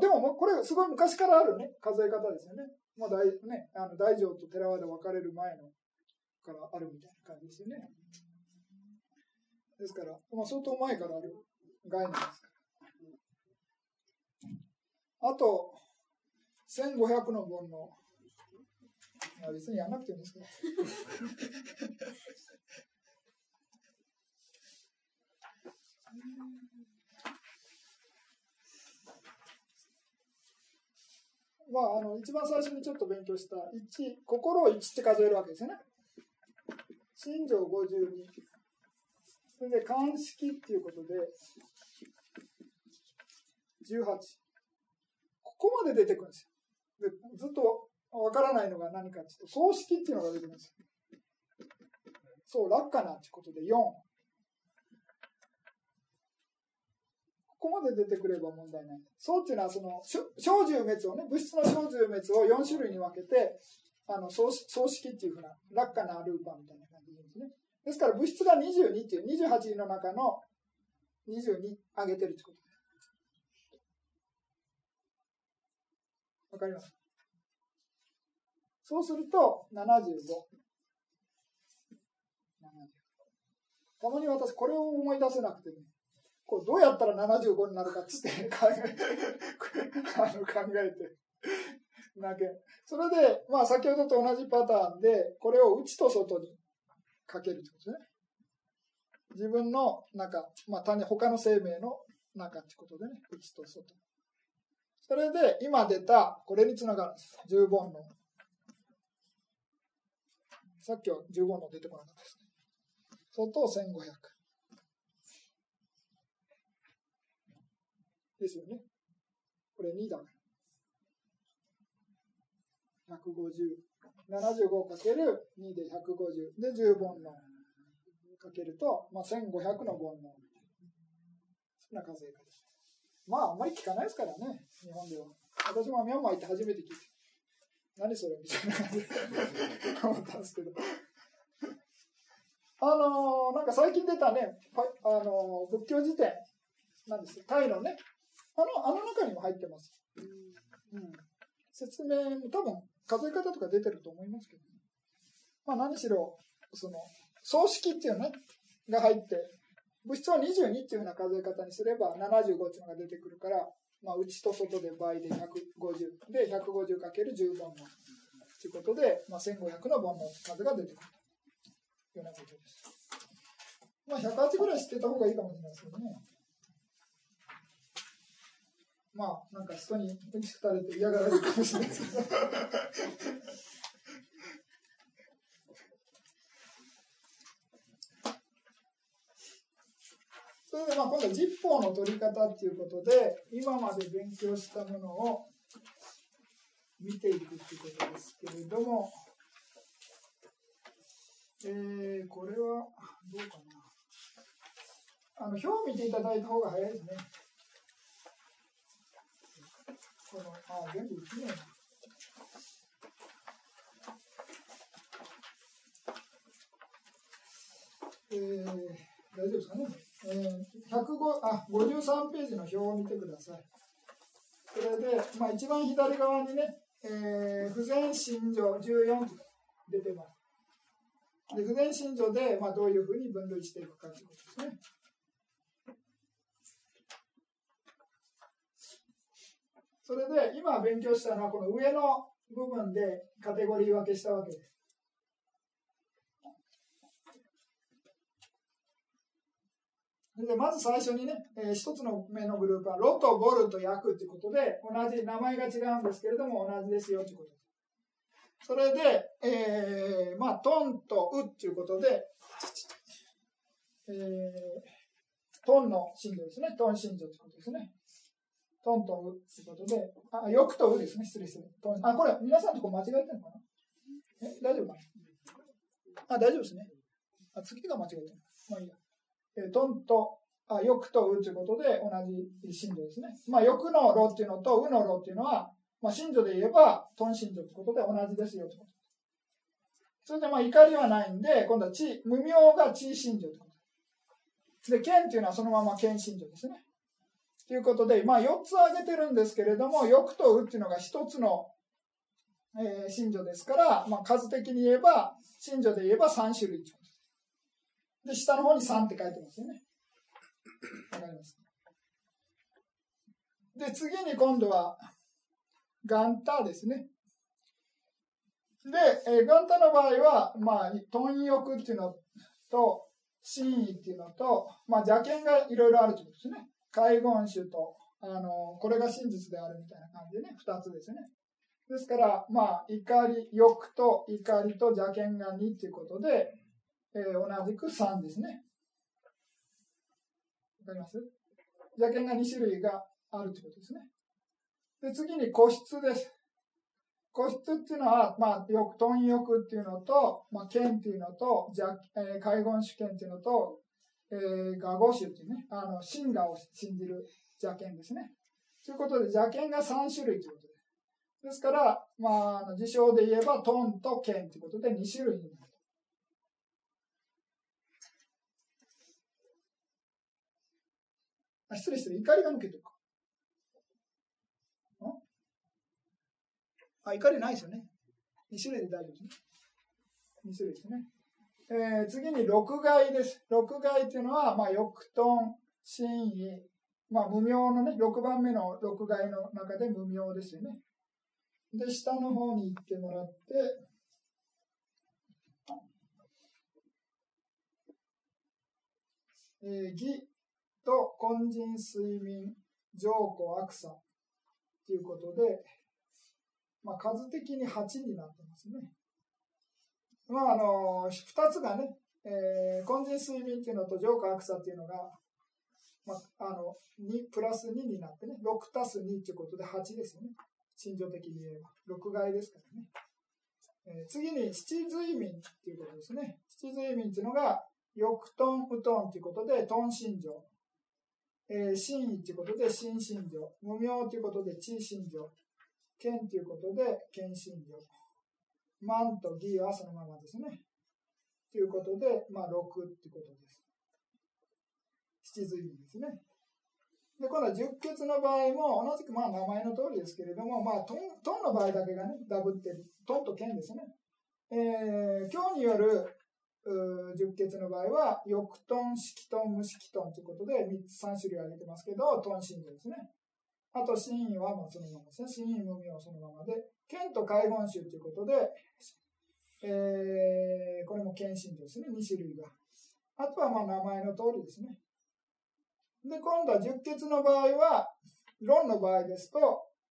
でも、これ、すごい昔からあるね、数え方ですよね。まあ、大、ね、あの、大乗と寺和で分かれる前の、からあるみたいな感じですよね。ですから、まあ、相当前からある概念です。あと、1500の本の。別にやんなくていいんですけど。まあ、あの一番最初にちょっと勉強した1心を1って数えるわけですよね。心情52それで鑑識っていうことで18。ここまで出てくるんですよ。でずっとわからないのが何かっていうと、葬式っていうのが出てくるんですよ。そう、楽かなってことで4。ここまで出てくれば問題ない。そうっていうのは、その、小獣滅をね、物質の小獣滅を4種類に分けて、あの、葬式っていうふうな、楽かなルーパーみたいな感じですね。ですから、物質が22っていう、28の中の22上げてるってことわかります？そうすると、75。たまに私、これを思い出せなくてね、こうどうやったら75になるかっつって 考え あの考えてなけ。それで、まあ先ほどと同じパターンで、これを内と外にかけるってことですね。自分の中、まあ他に他の生命の中ってことでね、内と外。それで今出た、これにつながるんです。10本の。さっきは10本の出てこなかったです。外1500。ですよね。これ2だから。150。75かける2で150。で、10本のかけると、まあ、1500の煩悩。そんな数え方。まあ、あんまり聞かないですからね、日本では。私もミャンマー行って初めて聞いて、何それみたいな感じで思ったんですけど。あのー、なんか最近出たね、あのー、仏教辞典なんですタイのね、あの、あの中にも入ってます。うん。説明も多分、数え方とか出てると思いますけど、ね、まあ何しろ、その、葬式っていうね、が入って、物質を22っていうような数え方にすれば、75っていうのが出てくるから、まあ、内と外で倍で150。で、150かける10本の。ということで、まあ、1500の本の数が出てくるというようなことです。まあ、108ぐらい知ってた方がいいかもしれないですけどね。まあ、なんか人にうんちくたれて嫌がられるかもしれないですけど。それでまあ今度は実法の取り方っていうことで今まで勉強したものを見ていくっていうことですけれども、えー、これはどうかなあの表を見ていただいた方が早いですね。このあ全部きれい。えー、大丈夫ですかね。えー、105あ53ページの表を見てください。それで、まあ、一番左側にね、えー、不全心情14出てます。で不全心情で、まあ、どういうふうに分類していくかということですね。それで今勉強したのはこの上の部分でカテゴリー分けしたわけです。でまず最初にね、えー、一つの目のグループはロとボルとヤクということで同じ名前が違うんですけれども同じですよということ。それで、えー、まあトンとウっていうことで、えー、トンの信条ですね。トン信条ということですね。トンとウということで、あ、よくとウですね。失礼する。あ、これ、皆さんとこ間違えてるのかな？え、大丈夫かな？あ、大丈夫ですね。あ、次が間違えてる。まあいいや。えトンと、あ、よくとウということで同じ信条ですね。まあ、欲のロっていうのとウのロっていうのは、まあ、信条で言えば、トン信条ということで同じですよということ。それでまあ怒りはないんで、今度は地、無名が地信条ということ。で、剣っていうのはそのまま剣信条ですね。ということで、まあ、4つ挙げてるんですけれども、欲とうっていうのが1つの、えー、信条ですから、まあ、数的に言えば、信条で言えば3種類で、下の方に3って書いてますよね。わかりますで、次に今度は、元旦ですね。で、えー、元旦の場合は、まあ、貪欲っていうのと、真意っていうのと、まあ、邪剣がいろいろあるということですね。海言種と、あの、これが真実であるみたいな感じでね、二つですね。ですから、まあ、怒り、欲と怒りと邪剣が2ということで、えー、同じく3ですね。わかります？邪剣が2種類があるということですね。で、次に個室です。個室っていうのは、まあ、欲、貪欲っていうのと、まあ、剣っていうのと、じゃえー、海言主権っていうのと、えー、ガゴっていうね、あの、神羅を信じる邪剣ですね。ということで、邪剣が3種類ということです。ですから、まあ、辞書で言えば、トンと剣ということで2種類になる。あ失礼して。怒りが抜けてるか。あ、怒りないですよね。2種類で大丈夫ですね。2種類ですね。えー、次に六害です。六害っていうのは、まあ、欲遁、真意、まあ、無名のね、6番目の六害の中で無名ですよね。で、下の方に行ってもらって、えー、義と根人睡眠、浄古悪さということで、まあ、数的に8になってますね。まあ、あの、2つがね、えー、根人睡眠っていうのと浄化悪さっていうのが、まあ、あの、2プラス2になってね、6たす2っていうことで8ですよね。心情的に言えば。6害ですからね。えー、次に七随眠っていうことですね。七随眠っていうのが、欲トン、ウトンっていうことで、トン心情。えー、真意っていうことで、心心情。無名ということで、地心情。剣ということで、剣心情。万と義はそのままですね。ということで、まあ、6っていうことです。七随眠ですね。で、今度は十血の場合も、同じくまあ名前の通りですけれども、まあ、トントンの場合だけがね、ダブってる。トンと剣ですね。えー、今日による十血の場合は、翼トン、色トン、無色トンということで、3つ3種類挙げてますけど、トン信条ですね。あと、真意はまあそのままですね。真意無名はそのままで、剣と海言宗ということで、えー、これも剣信条ですね。2種類が。あとはまあ名前の通りですね。で、今度は十血の場合は、論の場合ですと、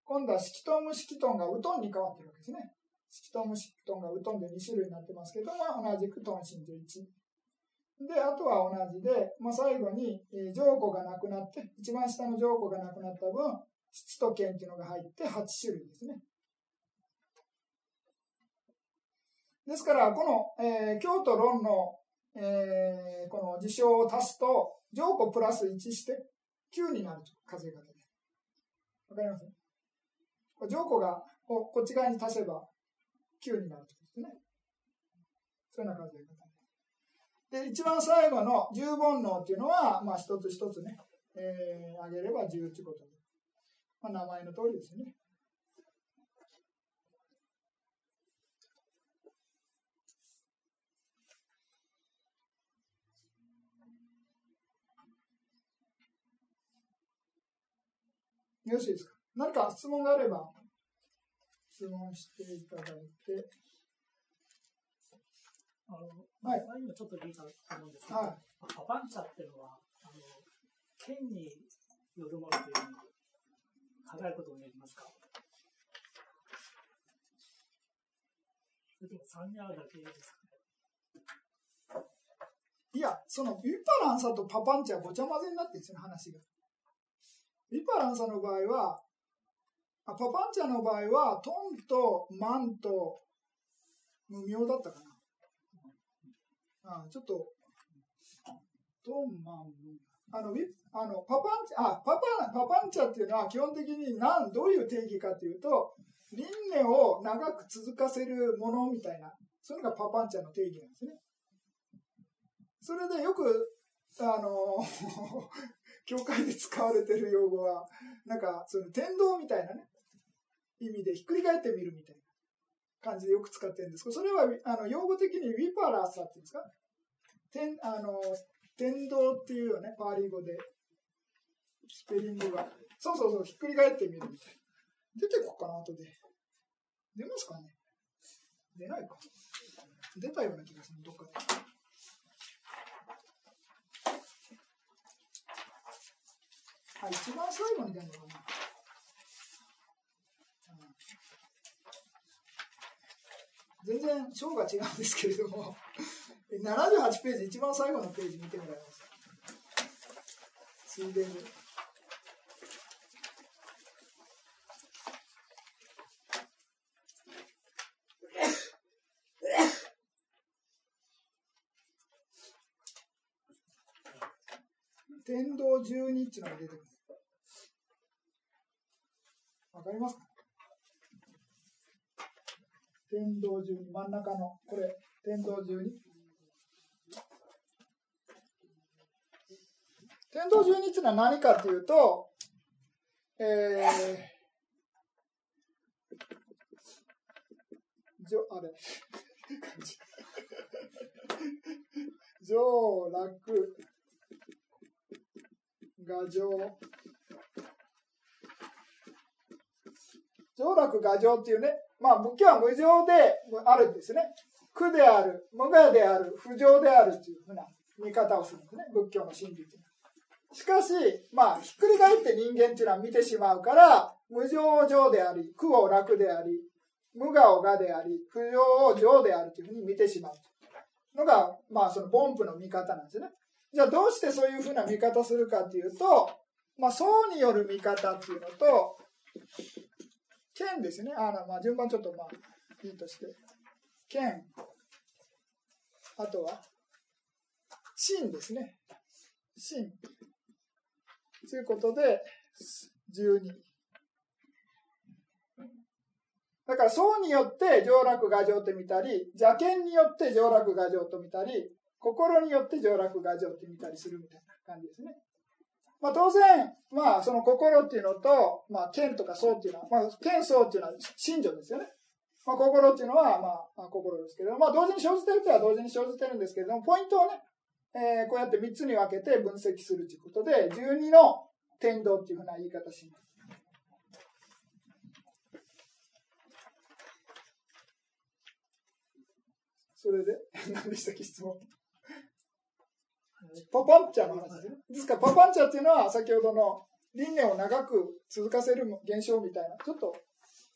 今度は色トン無色トンがウトンに変わってるわけですね。色トン無色トンがウトンで2種類になってますけども、同じくトン心と1。で、あとは同じで、まあ、最後に、えー、上古がなくなって、一番下の上古がなくなった分、質と剣っていうのが入って8種類ですね。ですから、この、えー、京都論の、えー、この事象を足すと、乗庫プラス1して9になると数え方で。わかります？乗庫がこっち側に足せば9になるとですね。そういうような数え方で。で、一番最後の十煩悩っていうのは、まあ一つ一つね、えー、あげれば10ということで。まあ名前の通りですね。よろしいですか？何か質問があれば、質問していただいて。あの、はい。今ちょっと聞いたと思うんですけど、はい、パパンチャっていうのは、あの、剣によるものというふうに考えることになりますか？それともサンニャーだけですかね？いや、そのビパランサとパパンチャごちゃ混ぜになってるんですよ、話が。リパランサの場合は、あパパンチャの場合は、トンとマンと無名だったかな。あちょっと、トン、マン、あの、あのパパンチャ、あ、パパ、パパンチャっていうのは基本的に何、どういう定義かというと、輪廻を長く続かせるものみたいな、それがパパンチャの定義なんですね。それでよく、あの 教会で使われてる用語は、なんか、その天道みたいなね、意味でひっくり返ってみるみたいな感じでよく使ってるんですけど、それは、あの、用語的にウィパラーサっていうんですか？天、あの、天道っていうよね、パーリー語で。スペリングが。そうそうそう、ひっくり返ってみるみたいな。出てこっかな、後で。出ますかね？出ないか。出たような気がする、どっかで。あ、一番最後に出るのかな？全然章が違うんですけれども 78ページ一番最後のページ見てもらいます。ついでに。天道十二っていうのが出てくる。わかりますか？天道十二、真ん中の、これ、天道十二。天道十二っていうのは何かっていうと、えー、じょ、あれ、上楽、画上。上楽画上っていうね、まあ仏教は無常であるんですね。苦である、無我である、不浄であるっていうふうな見方をするんですね。仏教の真理っていうのは。しかし、まあ、ひっくり返って人間っていうのは見てしまうから、無常上であり、苦を楽であり、無我を我であり、不浄を上であるというふうに見てしまうのが、まあ、その凡夫の見方なんですね。じゃあどうしてそういうふうな見方するかっていうと、まあ、層による見方っていうのと、剣ですね。あの、まあ、順番ちょっとまあ、いいとして。剣。あとは、真ですね。真。ということで、12。だから、層によって上落画上と見たり、邪剣によって上落画上と見たり、心によって上落画上って見たりするみたいな感じですね。まあ当然、まあその心っていうのと、まあ剣とか層っていうのは、まあ剣層っていうのは信条ですよね。まあ心っていうのは、まあ心ですけど、まあ同時に生じてるとは同時に生じてるんですけれども、ポイントをね、えー、こうやって3つに分けて分析するということで、12の天道っていうふうな言い方します。それで、何でしたっけ質問。パパンチャの話ですね。ですから、パパンチャっていうのは、先ほどの輪廻を長く続かせる現象みたいな、ちょっと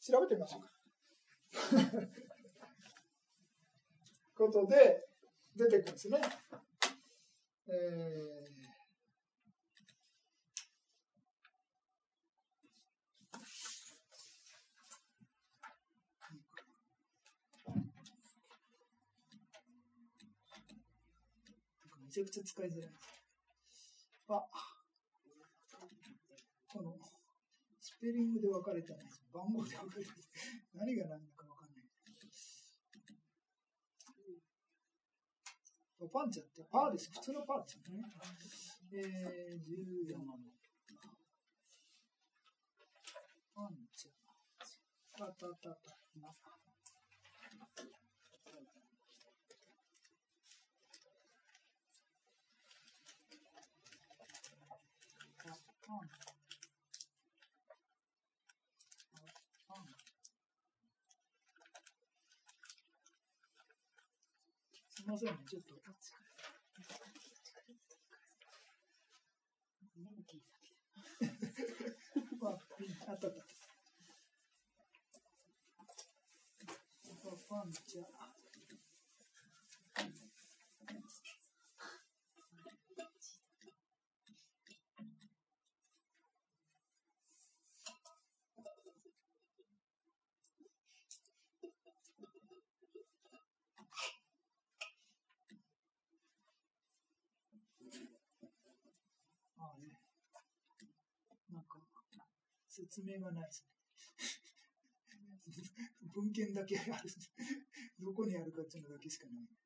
調べてみましょうか。ことで、出てくるんですね。えーちゃくちゃ使いづらい。あ、この、スペリングで分かれたんです。番号で分かれた。何が何だか分かんない。パンチャってパーです。普通のパーですよね。えー、14の。パンチャ。たたたた。すみませんね、ちょっと。まあ、あった。あった。パンチャ。説明がないです。文献だけある。どこにあるかっていうのだけしかない。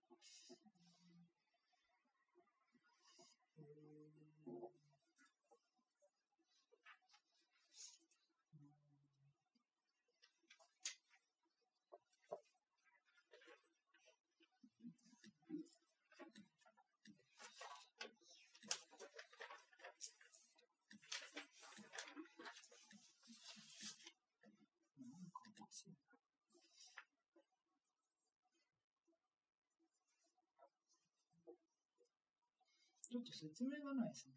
ちょっと説明がないですね。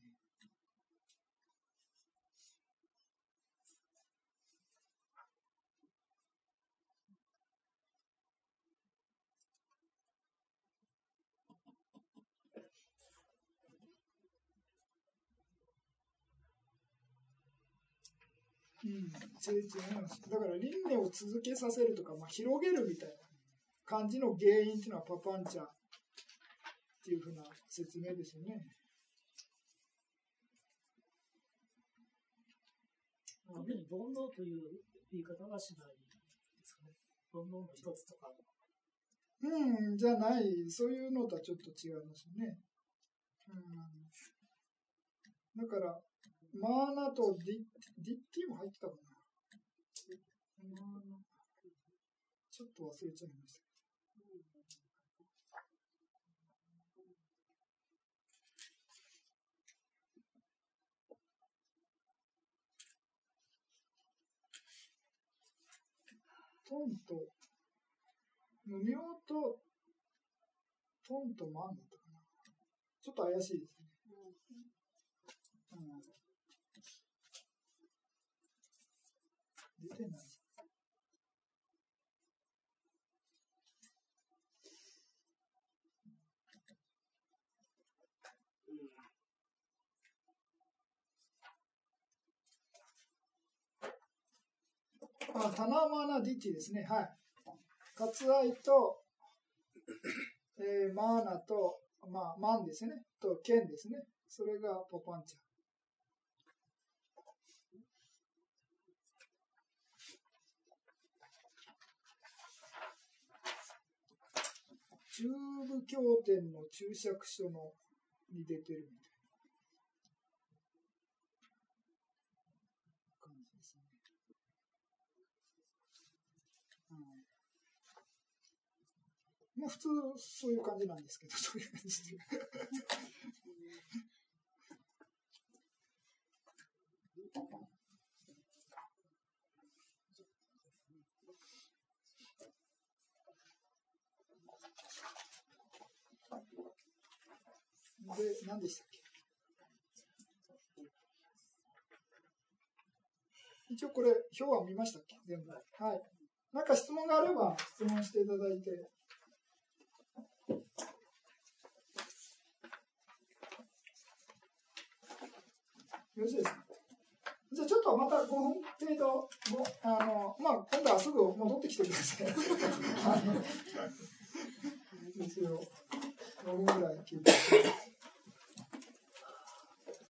うん、全然だから輪廻を続けさせるとか、まあ、広げるみたいな感じの原因っていうのはパパンチャっていうふうな説明ですよね。まあ、煩悩という言い方はしないですかね。煩悩の一つとか。うん、じゃない、そういうのとはちょっと違いますね。うん、だから、マーナとディディッティも入ってたかな。ちょっと忘れちゃいました。トンと、無名と、トンとマンだったかな？ちょっと怪しいですね。うん、出てない。あ、タナマナディティですね。はい。割愛と、えー、マーナと、まあ、マンですね。と、ケンですね。それがポパンチャ。中部経典の注釈書のに出てるみたいまあ普通そういう感じなんですけど、そういう感じで。で、何でしたっけ？一応これ、表は見ましたっけ？全部。はい。なんか質問があれば質問していただいて。よろしいですか？じゃあちょっとまた5分程度あの、まあ、今度はすぐ戻ってきてください。ですよ。5分ぐらい聞いて。